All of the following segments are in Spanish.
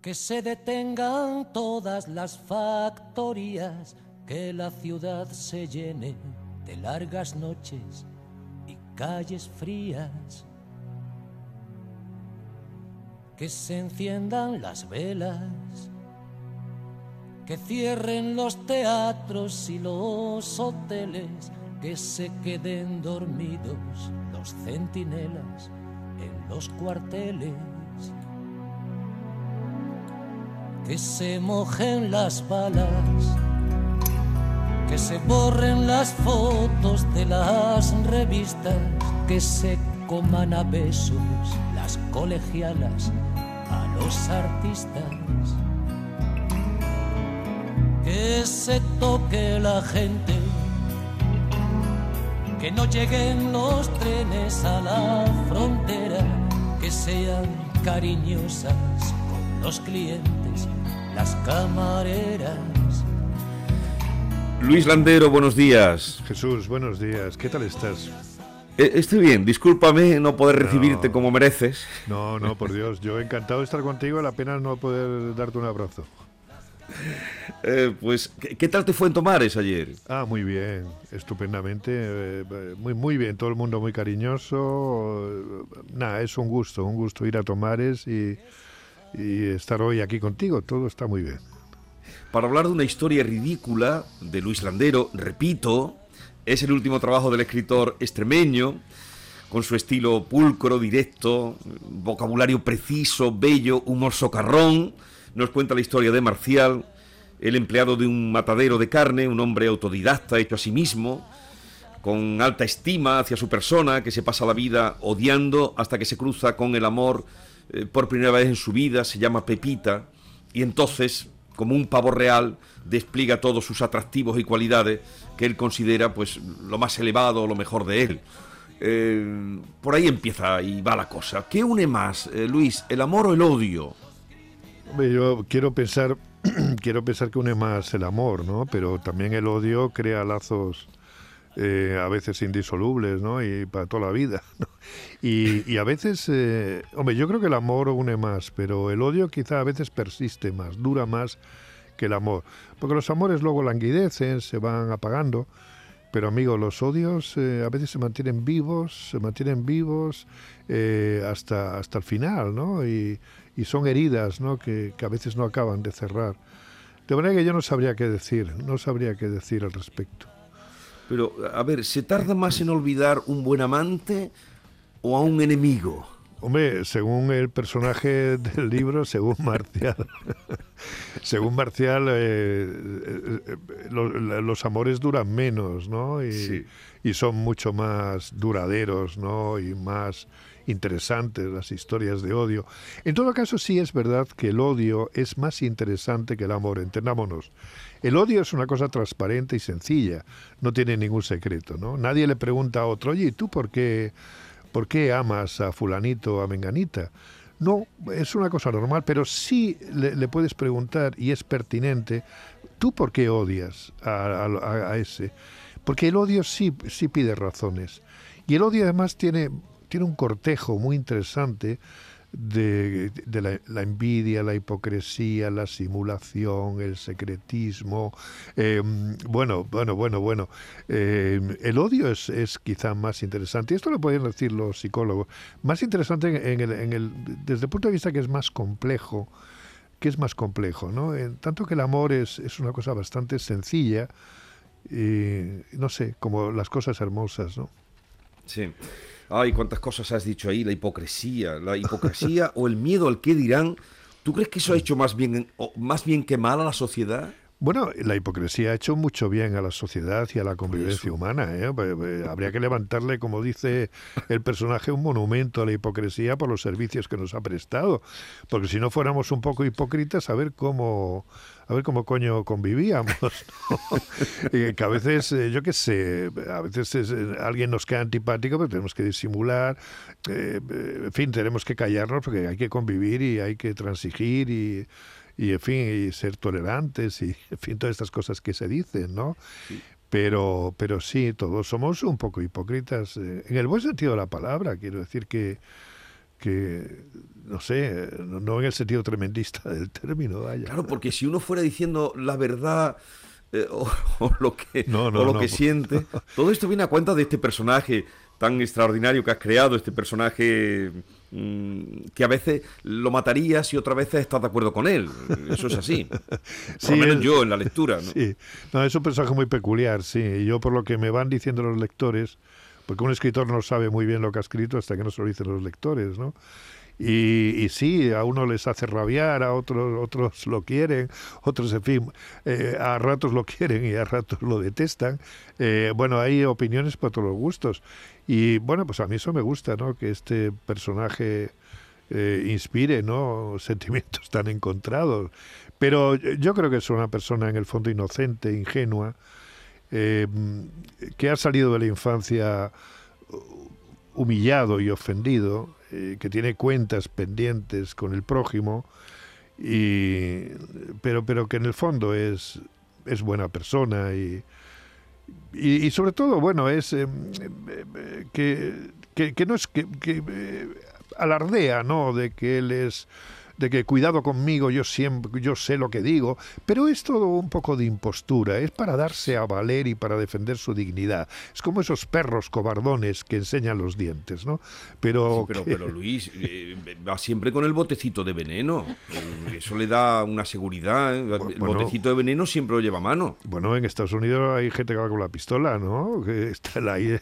que se detengan todas las factorías, que la ciudad se llene de largas noches y calles frías, que se enciendan las velas, que cierren los teatros y los hoteles, que se queden dormidos los centinelas en los cuarteles que se mojen las balas, que se borren las fotos de las revistas, que se coman a besos las colegialas a los artistas, que se toque la gente, que no lleguen los trenes a la frontera, que sean cariñosas con los clientes las camareras. Luis Landero, buenos días. Jesús, buenos días. ¿Qué tal estás? Eh, estoy bien, discúlpame no poder recibirte como mereces. No, no, por Dios. Yo encantado de estar contigo, la pena no poder darte un abrazo. Eh, pues, ¿qué, tal te fue en Tomares ayer? Ah, muy bien, estupendamente, eh, muy, muy bien, todo el mundo muy cariñoso. Nada, es un gusto, un gusto ir a Tomares y y estar hoy aquí contigo. Todo está muy bien. Para hablar de una historia ridícula de Luis Landero, repito, es el último trabajo del escritor extremeño, con su estilo pulcro, directo, vocabulario preciso, bello, humor socarrón. Nos cuenta la historia de Marcial, el empleado de un matadero de carne, un hombre autodidacta hecho a sí mismo, con alta estima hacia su persona, que se pasa la vida odiando hasta que se cruza con el amor eh, por primera vez en su vida, se llama Pepita, y entonces, como un pavo real, despliega todos sus atractivos y cualidades que él considera pues lo más elevado, lo mejor de él. Eh, por ahí empieza y va la cosa. ¿Qué une más, eh, Luis, el amor o el odio? yo quiero pensar, quiero pensar que une más el amor, ¿no? Pero también el odio crea lazos eh, a veces indisolubles, ¿no? Y para toda la vida. Y, a veces, eh, hombre, yo creo que el amor une más, pero el odio quizá a veces persiste más, dura más que el amor. Porque los amores luego languidecen, se van apagando. Pero amigos, los odios eh, a veces se mantienen vivos, se mantienen vivos hasta, hasta el final, ¿no? Y, son heridas, ¿no? Que, que, a veces no acaban de cerrar. De manera que yo no sabría qué decir, no sabría qué decir al respecto. Pero, a ver, ¿se tarda más en olvidar un buen amante o a un enemigo? Hombre, según el personaje del libro, según Marcial, según Marcial, eh, eh, eh, los, amores duran menos, ¿no? Y, y, son mucho más duraderos, ¿no? Y más interesantes las historias de odio. En todo caso, sí es verdad que el odio es más interesante que el amor, entendámonos. El odio es una cosa transparente y sencilla, no tiene ningún secreto, ¿no? Nadie le pregunta a otro, oye, ¿y tú por qué, por qué amas a fulanito o a menganita? No, es una cosa normal, pero sí le, puedes preguntar, y es pertinente, ¿tú por qué odias a, a, ese? Porque el odio sí, sí pide razones. Y el odio además tiene, tiene un cortejo muy interesante de, la, envidia, la hipocresía, la simulación, el secretismo. Em, bueno, bueno, bueno, bueno. Em, el odio es, es, quizá más interesante. Y esto lo pueden decir los psicólogos. Más interesante en el, en el, desde el punto de vista que es más complejo que es más complejo, ¿no? En tanto que el amor es, es una cosa bastante sencilla no sé, como las cosas hermosas, ¿no? Sí. Ay, cuántas cosas has dicho ahí, la hipocresía, la hipocresía o el miedo al que dirán. ¿Tú crees que eso ha hecho más bien, más bien que mal a la sociedad? Bueno, la hipocresía ha hecho mucho bien a la sociedad y a la convivencia humana. ¿eh? Habría que levantarle, como dice el personaje, un monumento a la hipocresía por los servicios que nos ha prestado. Porque si no fuéramos un poco hipócritas, a ver cómo, a ver cómo coño convivíamos. que a veces, eh, yo qué sé, a veces eh, alguien nos queda antipático, pero tenemos que disimular. en fin, tenemos que callarnos porque hay que convivir y hay que transigir y y en fin, y ser tolerantes y en fin, todas estas cosas que se dicen, ¿no? Pero, pero sí, todos somos un poco hipócritas, eh, en el buen sentido de la palabra, quiero decir que, que no sé, no en el sentido tremendista del término. Vaya. Claro, porque si uno fuera diciendo la verdad eh, o, lo que, lo que siente, todo esto viene a cuenta de este personaje tan extraordinario que has creado, este personaje que a veces lo matarías y otras veces estás de acuerdo con él. Eso es así. Por lo menos yo en la lectura. ¿no? Sí, no, es un personaje muy peculiar, sí. Y yo por lo que me van diciendo los lectores, porque un escritor no sabe muy bien lo que ha escrito hasta que no se lo dicen los lectores, ¿no? Y, sí, a uno les hace rabiar, a otros, otros lo quieren, otros, en fin, eh, a ratos lo quieren y a ratos lo detestan. Eh, bueno, hay opiniones para todos los gustos. Y bueno, pues a mí eso me gusta, ¿no? Que este personaje eh, inspire, ¿no? Sentimientos tan encontrados. Pero yo creo que es una persona en el fondo inocente, ingenua, que ha salido de la infancia humillado y ofendido, eh, que tiene cuentas pendientes con el prójimo, y, pero, pero que en el fondo es, es buena persona y, y, sobre todo, bueno, es eh, eh, que, que, no es que, que alardea, ¿no? De que él es de que cuidado conmigo, yo siempre, yo sé lo que digo, pero es todo un poco de impostura, es para darse a valer y para defender su dignidad. Es como esos perros cobardones que enseñan los dientes, ¿no? Pero, pero, pero, Luis, eh, va siempre con el botecito de veneno. Eso le da una seguridad. ¿eh? El botecito de veneno siempre lo lleva a mano. Bueno, en Estados Unidos hay gente que va con la pistola, ¿no? Que está ahí,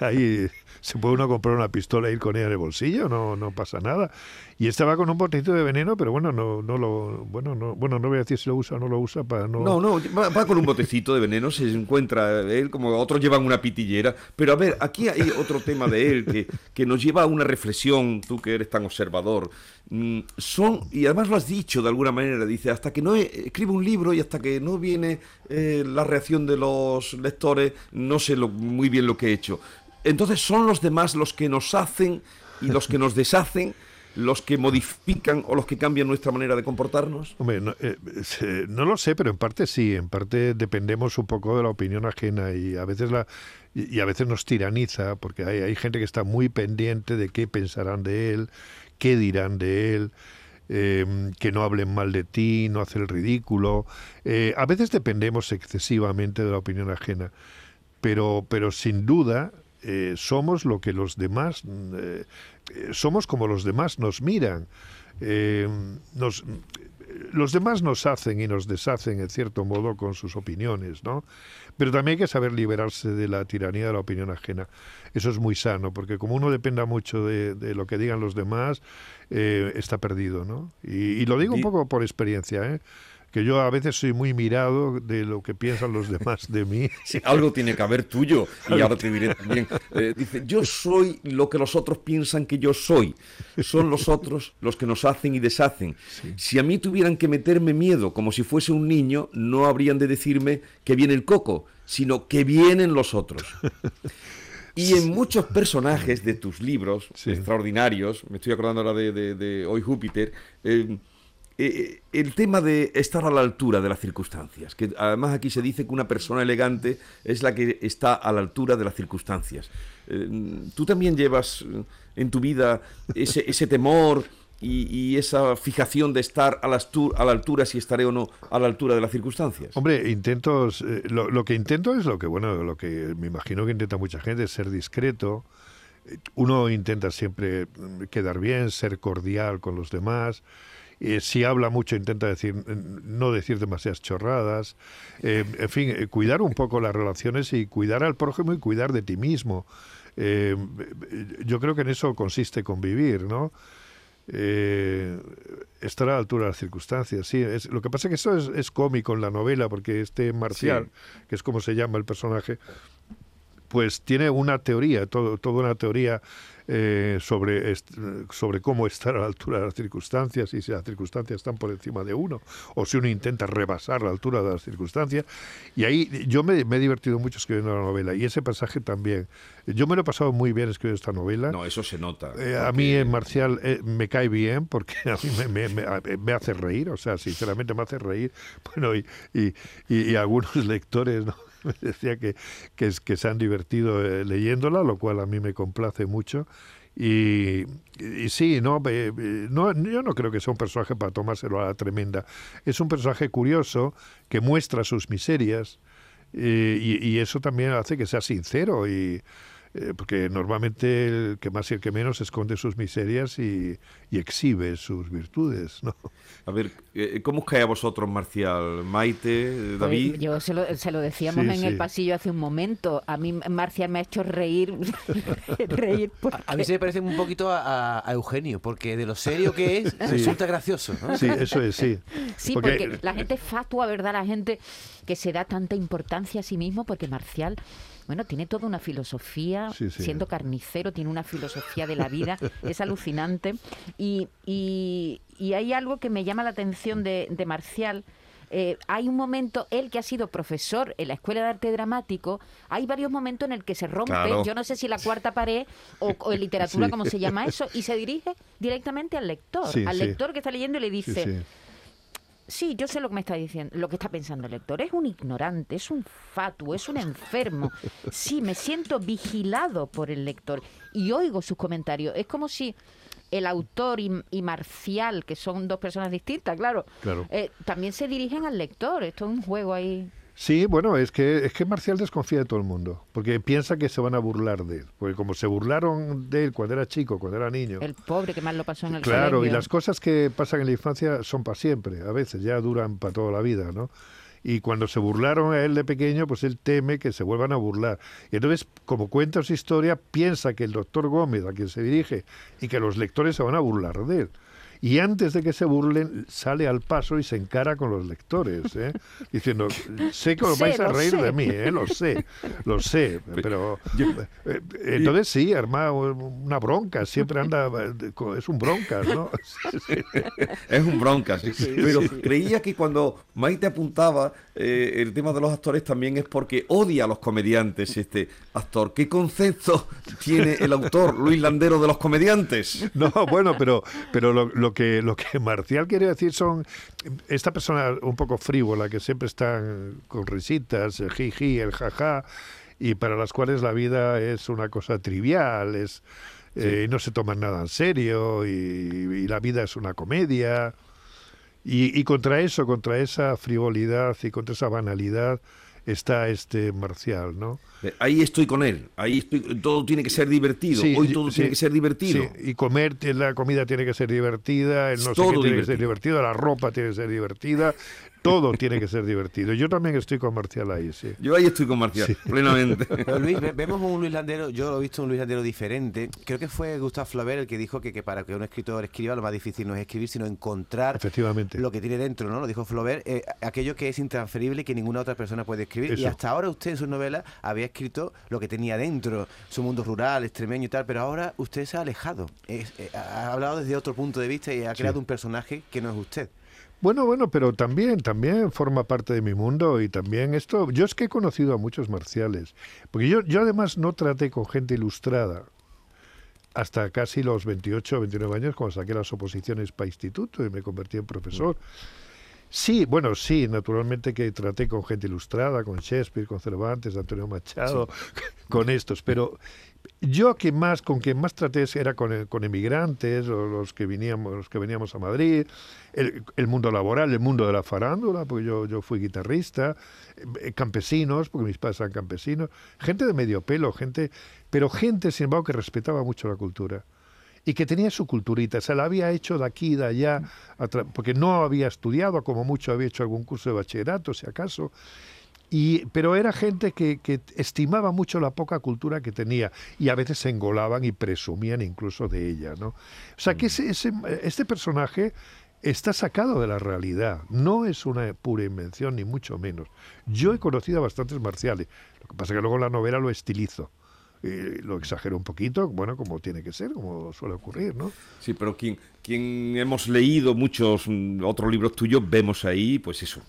ahí se puede uno comprar una pistola e ir con ella en el bolsillo, no, no pasa nada. Y este va con un botecito de veneno, pero bueno, no, no lo, bueno, no, bueno, no voy a decir si lo usa o no lo usa para no. No, no, va, con un botecito de veneno, se encuentra él, como otros llevan una pitillera. Pero a ver, aquí hay otro tema de él que, que nos lleva a una reflexión, tú que eres tan observador. Mm, son, y además lo has dicho de alguna manera, dice, hasta que no escribo un libro y hasta que no viene eh, la reacción de los lectores, no sé muy bien lo que he hecho. Entonces son los demás los que nos hacen y los que nos deshacen los que modifican o los que cambian nuestra manera de comportarnos? Hombre, no, eh, no, lo sé, pero en parte sí, en parte dependemos un poco de la opinión ajena y a veces la y, a veces nos tiraniza porque hay, gente que está muy pendiente de qué pensarán de él, qué dirán de él. Em, que no hablen mal de ti, no hacer el ridículo. Eh, a veces dependemos excesivamente de la opinión ajena, pero, pero sin duda eh, somos lo que los demás, somos como los demás nos miran. Eh, nos, los demás nos hacen y nos deshacen en cierto modo con sus opiniones, ¿no? Pero también hay que saber liberarse de la tiranía de la opinión ajena. Eso es muy sano, porque como uno dependa mucho de, lo que digan los demás, está perdido, ¿no? Y, y, lo digo un poco por experiencia, ¿eh? Que yo a veces soy muy mirado de lo que piensan los demás de mí. Sí, algo tiene que haber tuyo, y ahora te diré también. Eh, dice, yo soy lo que los otros piensan que yo soy. Son los otros los que nos hacen y deshacen. Si a mí tuvieran que meterme miedo como si fuese un niño, no habrían de decirme que viene el coco, sino que vienen los otros. Y en muchos personajes de tus libros extraordinarios, me estoy acordando ahora de, Hoy Júpiter, eh, eh, el tema de estar a la altura de las circunstancias, que además aquí se dice que una persona elegante es la que está a la altura de las circunstancias. Eh, ¿Tú también llevas eh, en tu vida ese, temor y, esa fijación de estar a la, a la, altura, si estaré o no a la altura de las circunstancias? Hombre, intento, lo, lo, que intento es lo que, bueno, lo que me imagino que intenta mucha gente, es ser discreto. Uno intenta siempre quedar bien, ser cordial con los demás. Eh, si habla mucho intenta decir no decir demasiadas chorradas, eh, en fin, eh, cuidar un poco las relaciones y cuidar al prójimo y cuidar de ti mismo. yo creo que en eso consiste convivir, ¿no? estar a la altura de las circunstancias. Sí, es, lo que pasa es que eso es, cómico en la novela, porque este marcial, que es como se llama el personaje, pues tiene una teoría, todo, toda una teoría eh, sobre, sobre cómo estar a la altura de las circunstancias y si las circunstancias están por encima de uno o si uno intenta rebasar la altura de las circunstancias. Y ahí yo me, he divertido mucho escribiendo la novela y ese pasaje también. Yo me lo he pasado muy bien escribiendo esta novela. No, eso se nota. Eh, a mí en Marcial eh, me cae bien porque a mí me, me, hace reír, o sea, sinceramente me hace reír. Bueno, y, y, y, y algunos lectores, ¿no? Me decía que, que, que se han divertido leyéndola, lo cual a mí me complace mucho Y, sí, no, no, yo no creo que sea un personaje para tomárselo a la tremenda. Es un personaje curioso que muestra sus miserias y, y, eso también hace que sea sincero y eh, porque normalmente el que más y el que menos esconde sus miserias y, exhibe sus virtudes, ¿no? A ver, eh, ¿cómo os cae a vosotros, Marcial? Maite, pues David. yo se lo, decíamos en el pasillo hace un momento. A mí Marcial me ha hecho reír. reír a, mí se me parece un poquito a, Eugenio, porque de lo serio que es, resulta gracioso. Sí, eso es, sí. Sí, porque la gente fatua, ¿verdad? La gente que se da tanta importancia a sí mismo, porque Marcial bueno, tiene toda una filosofía, siendo carnicero, tiene una filosofía de la vida, es alucinante. Y, y, hay algo que me llama la atención de, Marcial. Eh, hay un momento, él que ha sido profesor en la Escuela de Arte Dramático, hay varios momentos en el que se rompe, yo no sé si la cuarta pared o, en literatura, como se llama eso, y se dirige directamente al lector, al lector que está leyendo y le dice, Sí, yo sé lo que me está diciendo, lo que está pensando el lector. Es un ignorante, es un fatuo, es un enfermo. Sí, me siento vigilado por el lector y oigo sus comentarios. Es como si el autor y, Marcial, que son dos personas distintas, claro, claro. Eh, también se dirigen al lector. Esto es un juego ahí. Sí, bueno, es que, es que Marcial desconfía de todo el mundo, porque piensa que se van a burlar de él, porque como se burlaron de él cuando era chico, cuando era niño. El pobre que más lo pasó en el Claro, y las cosas que pasan en la infancia son para siempre, a veces ya duran para toda la vida, ¿no? Y cuando se burlaron a él de pequeño, pues él teme que se vuelvan a burlar. Y entonces, como cuenta su historia, piensa que el doctor Gómez, a quien se dirige, y que los lectores se van a burlar de él y antes de que se burlen sale al paso y se encara con los lectores, ¿eh? diciendo, sé que os vais a reír de mí, ¿eh? lo sé, lo sé, pero eh, entonces sí, arma una bronca, siempre anda, es un bronca, ¿no? es un bronca, sí. Pero creía que cuando Maite apuntaba el tema de los actores también es porque odia a los comediantes este actor. ¿Qué concepto tiene el autor Luis Landero de los comediantes? No, bueno, pero, pero lo lo que, lo que Marcial quiere decir son esta persona un poco frívola que siempre están con risitas, el jiji, el jaja, y para las cuales la vida es una cosa trivial, es eh, no se toman nada en serio y, la vida es una comedia. Y, y, contra eso, contra esa frivolidad y contra esa banalidad, está este Marcial, ¿no? Eh, ahí estoy con él, ahí estoy, todo tiene que ser divertido, hoy todo tiene que ser divertido. y comer, la comida tiene que ser divertida, el no sé qué tiene que ser divertido, la ropa tiene que ser divertida, todo tiene que ser divertido. Yo también estoy con Marcial ahí, sí. Yo ahí estoy con Marcial, plenamente. Luis, vemos un Luis Landero, yo lo he visto un Luis Landero diferente. Creo que fue Gustavo Flaubert el que dijo que, que, para que un escritor escriba lo más difícil no es escribir, sino encontrar Efectivamente. lo que tiene dentro, ¿no? Lo dijo Flaubert, eh, aquello que es intransferible y que ninguna otra persona puede escribir. Y hasta ahora usted en sus novelas había escrito lo que tenía dentro, su mundo rural, extremeño y tal, pero ahora usted se ha alejado. Eh, ha hablado desde otro punto de vista y ha creado un personaje que no es usted. Bueno, bueno, pero también, también forma parte de mi mundo y también esto, yo es que he conocido a muchos marciales, porque yo, yo además no traté con gente ilustrada hasta casi los 28 o 29 años cuando saqué las oposiciones para instituto y me convertí en profesor. Sí, bueno, sí, naturalmente que traté con gente ilustrada, con Shakespeare, con Cervantes, Antonio Machado, con estos, pero yo que más, con quien más traté era con, con emigrantes, o los que veníamos, los que veníamos a Madrid, el, mundo laboral, el mundo de la farándula, porque yo, yo fui guitarrista, eh, campesinos, porque mis padres eran campesinos, gente de medio pelo, gente, pero gente, sin embargo, que respetaba mucho la cultura y que tenía su culturita, se la había hecho de aquí y de allá, porque no había estudiado, como mucho había hecho algún curso de bachillerato, si acaso, y, pero era gente que, que, estimaba mucho la poca cultura que tenía y a veces se engolaban y presumían incluso de ella. ¿no? O sea que ese, este personaje está sacado de la realidad, no es una pura invención ni mucho menos. Yo he conocido a bastantes marciales, lo que pasa es que luego la novela lo estilizo lo exagero un poquito, bueno, como tiene que ser, como suele ocurrir, ¿no? Sí, pero quien, quien hemos leído muchos mm, otros libros tuyos, vemos ahí, pues eso,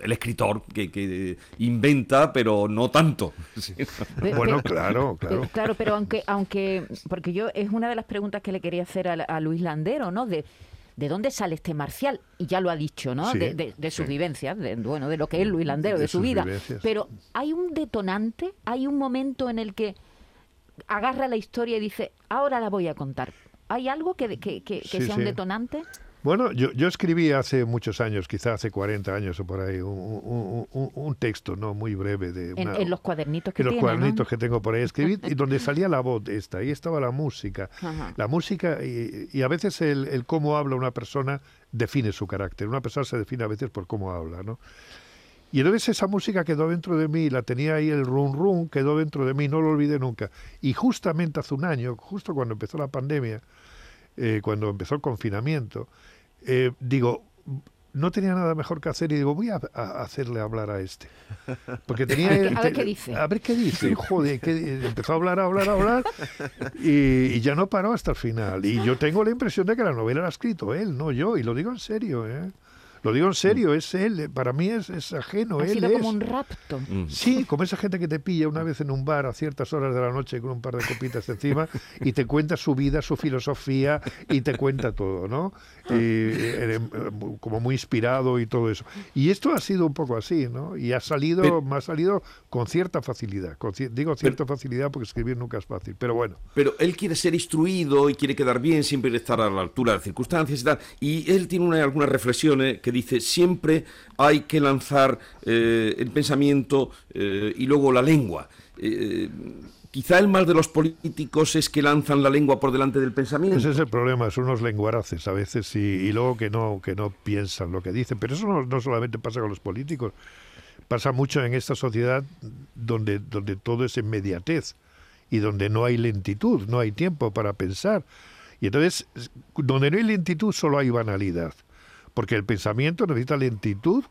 el escritor que, que inventa, pero no tanto. bueno, claro, claro. Claro, pero aunque, aunque, porque yo, es una de las preguntas que le quería hacer a, a Luis Landero, ¿no? De, ¿de dónde sale este marcial? Y ya lo ha dicho, ¿no? de, de, sus vivencias, de, bueno, de lo que es Luis Landero, de, su vida. Pero hay un detonante, hay un momento en el que agarra la historia y dice, ahora la voy a contar. ¿Hay algo que, que, sea un detonante? Bueno, yo, yo escribí hace muchos años, quizás hace 40 años o por ahí, un, texto no muy breve de en, los cuadernitos que en los cuadernitos que tengo por ahí escribí y donde salía la voz esta, ahí estaba la música, la música y, a veces el, el, cómo habla una persona define su carácter. Una persona se define a veces por cómo habla, ¿no? Y entonces esa música quedó dentro de mí, la tenía ahí el rum rum, quedó dentro de mí, no lo olvidé nunca. Y justamente hace un año, justo cuando empezó la pandemia, eh, cuando empezó el confinamiento, eh, digo, no tenía nada mejor que hacer y digo, voy a, hacerle hablar a este. Porque tenía... a, ver, qué dice. A ver qué dice. Joder, que empezó a hablar, a hablar, a hablar y, y, ya no paró hasta el final. Y yo tengo la impresión de que la novela la ha escrito él, no yo. Y lo digo en serio, ¿eh? Lo digo en serio, es él, para mí es, es ajeno. Ha él sido como un rapto. Mm. Sí, como esa gente que te pilla una vez en un bar a ciertas horas de la noche con un par de copitas encima y te cuenta su vida, su filosofía y te cuenta todo, ¿no? Y, eh, eh, como muy inspirado y todo eso. Y esto ha sido un poco así, ¿no? Y ha salido, me ha salido con cierta facilidad. digo cierta facilidad porque escribir nunca es fácil, pero bueno. Pero él quiere ser instruido y quiere quedar bien, siempre estar a la altura de las circunstancias y tal. Y él tiene una, algunas reflexiones que dice, siempre hay que lanzar eh, el pensamiento eh, y luego la lengua. Eh, quizá el mal de los políticos es que lanzan la lengua por delante del pensamiento. Ese es el problema, son unos lenguaraces a veces y, luego que no, que no piensan lo que dicen. Pero eso no, solamente pasa con los políticos, pasa mucho en esta sociedad donde, donde todo es inmediatez y donde no hay lentitud, no hay tiempo para pensar. Y entonces, donde no hay lentitud, solo hay banalidad porque el pensamiento necesita lentitud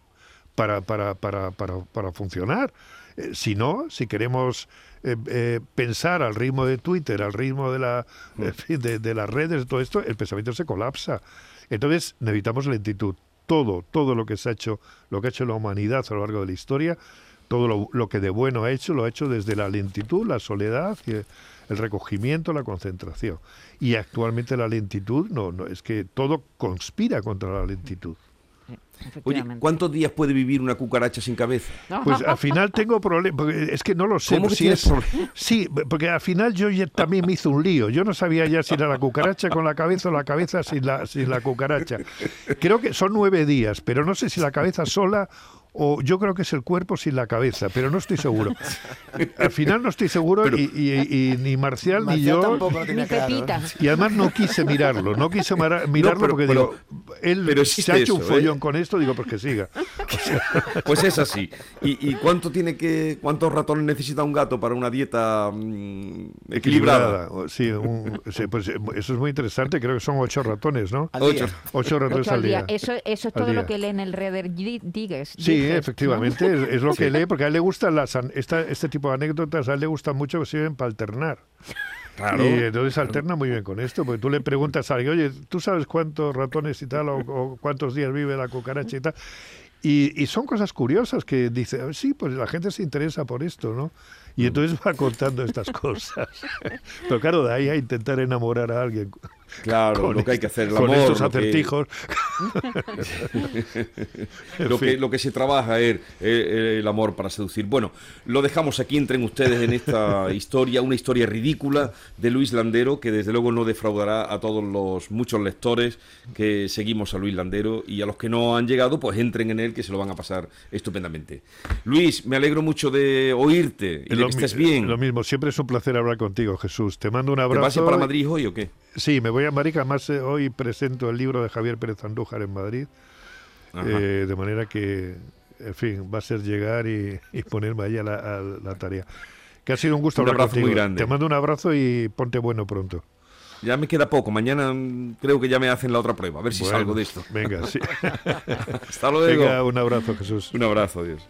para, para, para, para, funcionar. Eh, si no, si queremos eh, eh, pensar al ritmo de Twitter, al ritmo de, la, mm. de, de, las redes, de todo esto, el pensamiento se colapsa. Entonces necesitamos lentitud. Todo, todo lo que se ha hecho, lo que ha hecho la humanidad a lo largo de la historia, todo lo, lo que de bueno ha hecho, lo ha hecho desde la lentitud, la soledad y el recogimiento, la concentración. Y actualmente la lentitud, no, no, es que todo conspira contra la lentitud. Oye, ¿cuántos días puede vivir una cucaracha sin cabeza? Pues al final tengo problemas, es que no lo sé. si es, sí, porque al final yo también me hizo un lío. Yo no sabía ya si era la cucaracha con la cabeza o la cabeza sin la, sin la cucaracha. Creo que son nueve días, pero no sé si la cabeza sola o yo creo que es el cuerpo sin la cabeza, pero no estoy seguro. Al final no estoy seguro y, ni Marcial, ni yo. Ni Pepita. Y además no quise mirarlo, no quise mirarlo porque digo, él se ha hecho un follón ¿eh? con esto, digo, pues que siga. Pues es así. ¿Y, cuánto tiene que, cuántos ratones necesita un gato para una dieta mm, equilibrada? Sí, pues eso es muy interesante, creo que son ocho ratones, ¿no? Ocho. ratones al día. Eso, eso es todo lo que lee en el Reader Digest. Sí, efectivamente, es, lo que lee, porque a él le gustan las, este tipo de anécdotas, a él le gustan mucho que sirven para alternar. Claro. Y entonces alterna muy bien con esto, porque tú le preguntas a alguien, oye, ¿tú sabes cuántos ratones y tal, o, cuántos días vive la cucaracha y tal? Y, y, son cosas curiosas que dice, sí, pues la gente se interesa por esto, ¿no? Y entonces va contando estas cosas. Pero claro, de ahí a intentar enamorar a alguien. Claro, lo que hay que hacer, el con estos acertijos. lo, que, lo que se trabaja es el amor para seducir. Bueno, lo dejamos aquí, entren ustedes en esta historia, una historia ridícula de Luis Landero, que desde luego no defraudará a todos los muchos lectores que seguimos a Luis Landero y a los que no han llegado, pues entren en él, que se lo van a pasar estupendamente. Luis, me alegro mucho de oírte y lo, estés bien. Lo mismo, siempre es un placer hablar contigo, Jesús. Te mando un abrazo. ¿Te vas para Madrid hoy o qué? Sí, me voy a Madrid, además eh, hoy presento el libro de Javier Pérez Andújar en Madrid, eh, de manera que, en fin, va a ser llegar y, ponerme ahí a la, tarea. Que ha sido un gusto hablar contigo. Muy grande. Te mando un abrazo y ponte bueno pronto. Ya me queda poco. Mañana mm, creo que ya me hacen la otra prueba. A ver si salgo de esto. Venga, sí. Hasta luego. Venga, un abrazo, Jesús. Un abrazo, Dios.